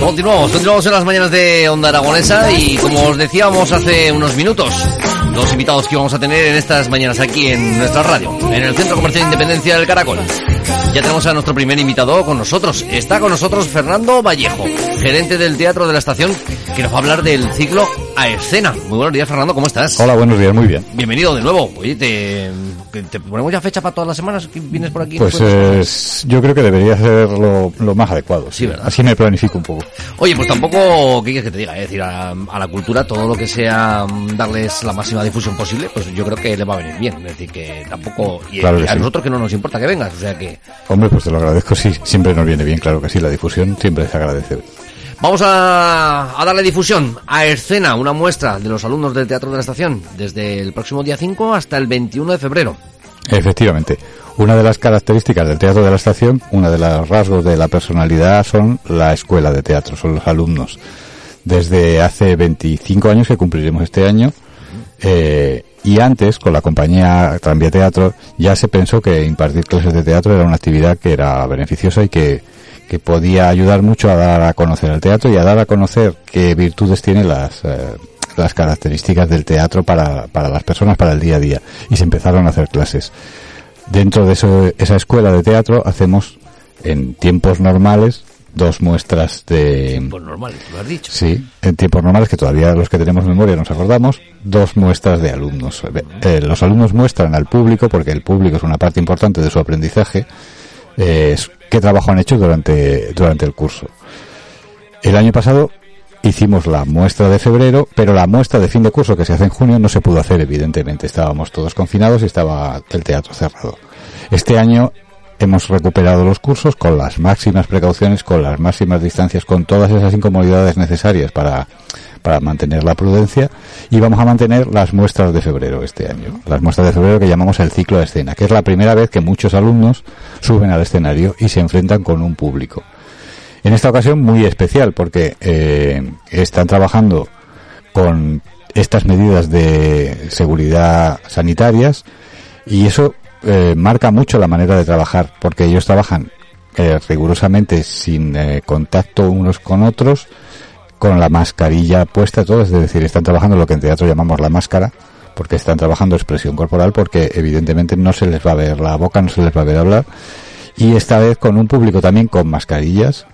Continuamos, continuamos en las mañanas de Onda Aragonesa y como os decíamos hace unos minutos, los invitados que vamos a tener en estas mañanas aquí en nuestra radio, en el Centro Comercial de Independencia del Caracol. Ya tenemos a nuestro primer invitado con nosotros. Está con nosotros Fernando Vallejo, gerente del Teatro de la Estación, que nos va a hablar del ciclo a escena. Muy buenos días, Fernando, ¿cómo estás? Hola, buenos días, muy bien. Bienvenido de nuevo. Oye, te, te ponemos ya fecha para todas las semanas que vienes por aquí. Pues eh, yo creo que debería ser lo, lo más adecuado. Sí, ¿verdad? Así me planifico un poco. Oye, pues tampoco, ¿qué quieres que te diga? Es decir, a, a, la cultura todo lo que sea mm, darles la máxima difusión posible, pues yo creo que le va a venir bien. Es decir, que tampoco... Y, Claro que y a sí. nosotros que no nos importa que vengas, o sea que... Hombre, pues te lo agradezco, sí, siempre nos viene bien, claro que sí, la difusión siempre se agradece. Vamos a, a darle difusión a Escena, una muestra de los alumnos del Teatro de la Estación, desde el próximo día 5 hasta el 21 de febrero. Efectivamente, una de las características del teatro de la estación, una de los rasgos de la personalidad son la escuela de teatro, son los alumnos. Desde hace 25 años que cumpliremos este año, eh, y antes con la compañía Tranvía Teatro ya se pensó que impartir clases de teatro era una actividad que era beneficiosa y que, que podía ayudar mucho a dar a conocer el teatro y a dar a conocer qué virtudes tiene las, eh, las características del teatro para, para las personas para el día a día. Y se empezaron a hacer clases. Dentro de eso- esa escuela de teatro hacemos en tiempos normales dos muestras de, Pues normal, lo has dicho. Sí, en tiempos normales, que todavía los que tenemos memoria nos acordamos, dos muestras de alumnos. Eh, los alumnos muestran al público, porque el público es una parte importante de su aprendizaje, eh, qué trabajo han hecho durante, durante el curso. El año pasado hicimos la muestra de febrero, pero la muestra de fin de curso que se hace en junio no se pudo hacer, evidentemente. Estábamos todos confinados y estaba el teatro cerrado. Este año hemos recuperado los cursos con las máximas precauciones, con las máximas distancias, con todas esas incomodidades necesarias para, para mantener la prudencia y vamos a mantener las muestras de febrero este año. Las muestras de febrero que llamamos el ciclo de escena, que es la primera vez que muchos alumnos suben al escenario y se enfrentan con un público. En esta ocasión muy especial porque eh, están trabajando con estas medidas de seguridad sanitarias y eso eh, marca mucho la manera de trabajar porque ellos trabajan eh, rigurosamente sin eh, contacto unos con otros con la mascarilla puesta todo es decir están trabajando lo que en teatro llamamos la máscara porque están trabajando expresión corporal porque evidentemente no se les va a ver la boca no se les va a ver hablar y esta vez con un público también con mascarillas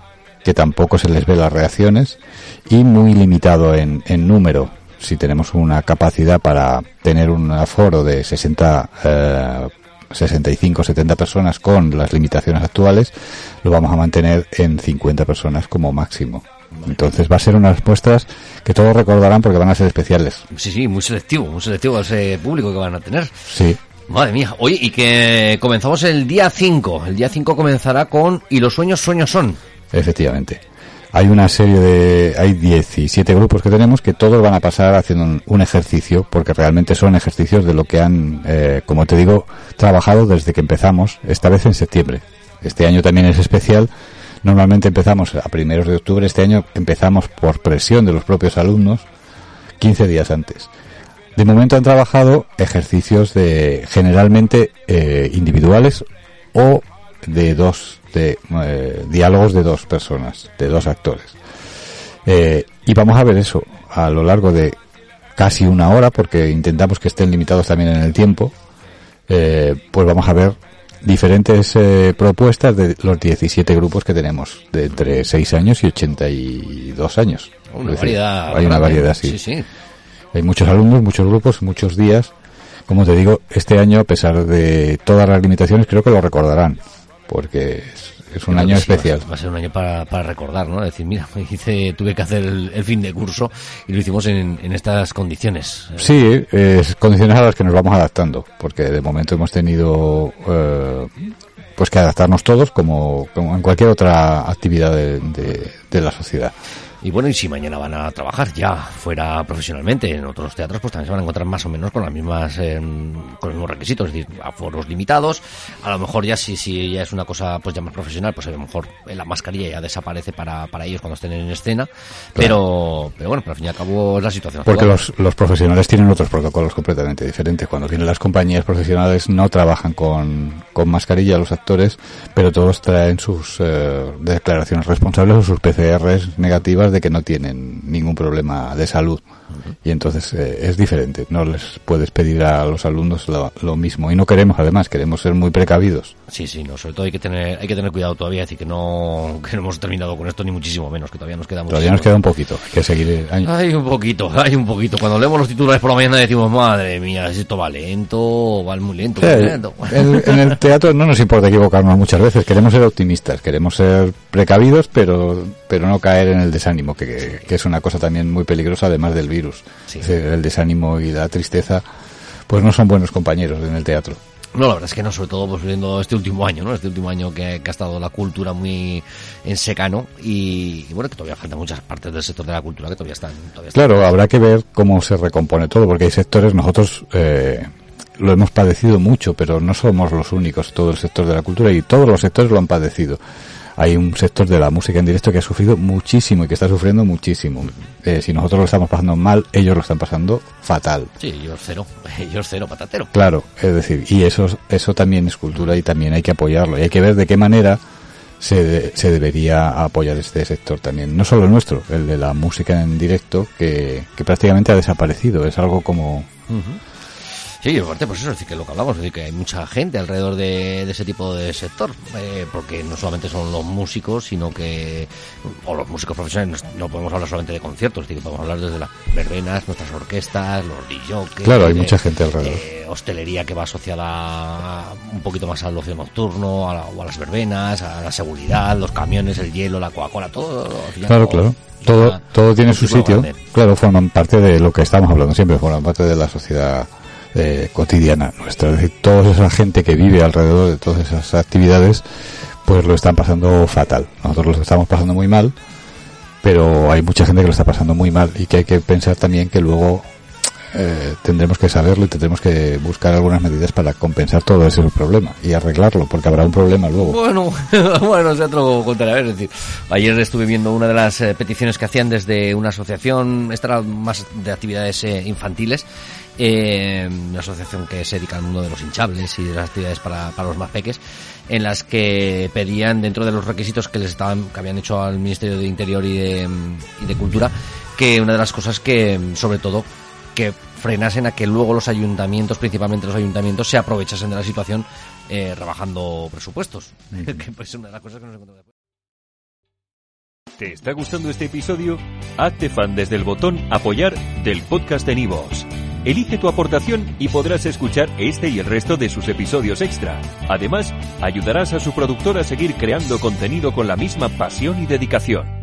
que tampoco se les ve las reacciones y muy limitado en, en número. Si tenemos una capacidad para tener un aforo de 60, eh, 65, 70 personas con las limitaciones actuales, lo vamos a mantener en 50 personas como máximo. Entonces va a ser unas muestras que todos recordarán porque van a ser especiales. Sí, sí, muy selectivo, muy selectivo ese público que van a tener. Sí, Madre mía. Oye, y que comenzamos el día 5. El día 5 comenzará con Y los sueños, sueños son. Efectivamente. Hay una serie de, hay 17 grupos que tenemos que todos van a pasar haciendo un, un ejercicio, porque realmente son ejercicios de lo que han, eh, como te digo, trabajado desde que empezamos, esta vez en septiembre. Este año también es especial. Normalmente empezamos a primeros de octubre, este año empezamos por presión de los propios alumnos 15 días antes. De momento han trabajado ejercicios de generalmente eh, individuales o de dos de eh, diálogos de dos personas, de dos actores. Eh, y vamos a ver eso a lo largo de casi una hora, porque intentamos que estén limitados también en el tiempo. Pues vamos a ver diferentes eh, propuestas de los 17 grupos que tenemos, de entre 6 años y 82 años. Una decir, variedad. Hay una variedad, sí. Sí, sí. Hay muchos alumnos, muchos grupos, muchos días. Como te digo, este año, a pesar de todas las limitaciones, creo que lo recordarán, porque es, es un Creo año va especial. Va a ser un año para, para recordar, ¿no? Decir, mira, hice, tuve que hacer el, el fin de curso y lo hicimos en, en estas condiciones. Sí, es condiciones a las que nos vamos adaptando, porque de momento hemos tenido eh, pues que adaptarnos todos como, como en cualquier otra actividad de, de- de la sociedad. Y bueno, y si mañana van a trabajar ya fuera profesionalmente en otros teatros, pues también se van a encontrar más o menos con las mismas, eh, con los mismos requisitos, es decir, aforos limitados. A lo mejor ya si, si ya es una cosa pues ya más profesional, pues a lo mejor la mascarilla ya desaparece para, para ellos cuando estén en escena. Pero, pero bueno, pero al fin y al cabo es la situación. Porque los, los profesionales tienen otros protocolos completamente diferentes. Cuando vienen las compañías profesionales no trabajan con, con mascarilla los actores, pero todos traen sus eh, declaraciones responsables o sus PCRs negativas de que no tienen ningún problema de salud. Y entonces eh, es diferente, no les puedes pedir a los alumnos lo, lo, mismo. Y no queremos, además, queremos ser muy precavidos. Sí, sí, no, sobre todo hay que tener, hay que tener cuidado todavía, decir que no, que no hemos terminado con esto ni muchísimo menos, que todavía nos queda Todavía nos queda un poquito, hay que seguir. Hay... hay un poquito, hay un poquito. Cuando leemos los titulares por la mañana decimos, madre mía, esto va lento, va muy lento. Sí, en, el teatro no nos importa equivocarnos muchas veces, queremos ser optimistas, queremos ser precavidos, pero, pero no caer en el desánimo, que, que es una cosa también muy peligrosa además del virus. Sí. Es decir, el desánimo y la tristeza, pues no son buenos compañeros en el teatro. No, la verdad es que no, sobre todo pues viendo este último año, ¿no? Este último año que, que ha estado la cultura muy en secano y, y, bueno, que todavía faltan muchas partes del sector de la cultura que todavía están... Todavía están claro, habrá que ver cómo se recompone todo, porque hay sectores, nosotros eh, lo hemos padecido mucho, pero no somos los únicos, todo el sector de la cultura y todos los sectores lo han padecido. Hay un sector de la música en directo que ha sufrido muchísimo y que está sufriendo muchísimo. Eh, si nosotros lo estamos pasando mal, ellos lo están pasando fatal. Sí, ellos cero, ellos cero patatero. Claro, es decir, y eso, eso también es cultura y también hay que apoyarlo. Y hay que ver de qué manera se, de, se debería apoyar este sector también. No solo el nuestro, el de la música en directo, que, que prácticamente ha desaparecido. Es algo como... Uh -huh. Sí, aparte, pues eso, es decir, que lo que hablamos, es decir, que hay mucha gente alrededor de, de ese tipo de sector, eh, porque no solamente son los músicos, sino que, o los músicos profesionales, no podemos hablar solamente de conciertos, es decir, que podemos hablar desde las verbenas, nuestras orquestas, los DJs. Claro, hay mucha gente alrededor. Eh, hostelería que va asociada a, un poquito más al ocio nocturno, a, la, o a las verbenas, a la seguridad, los camiones, el hielo, la Coca-Cola, todo. Claro, claro. Todo, todo tiene su sitio. Claro, forman parte de lo que estamos hablando siempre, forman parte de la sociedad eh, cotidiana nuestra. Es decir, toda esa gente que vive alrededor de todas esas actividades, pues lo están pasando fatal. Nosotros lo estamos pasando muy mal, pero hay mucha gente que lo está pasando muy mal y que hay que pensar también que luego eh, tendremos que saberlo y tendremos que buscar algunas medidas para compensar todo ese problema y arreglarlo, porque habrá un problema luego. Bueno, bueno, o sea, te lo contaré. Es decir, ayer estuve viendo una de las eh, peticiones que hacían desde una asociación, esta más de actividades eh, infantiles, eh, una asociación que se dedica al mundo de los hinchables y de las actividades para, para los más peques, en las que pedían dentro de los requisitos que les estaban, que habían hecho al Ministerio de Interior y de, y de Cultura, que una de las cosas que, sobre todo, que frenasen a que luego los ayuntamientos, principalmente los ayuntamientos, se aprovechasen de la situación eh, rebajando presupuestos. Mm -hmm. que pues es una de las cosas que nos encontramos. ¿Te está gustando este episodio? Hazte fan desde el botón apoyar del podcast de Nivos. Elige tu aportación y podrás escuchar este y el resto de sus episodios extra. Además, ayudarás a su productor a seguir creando contenido con la misma pasión y dedicación.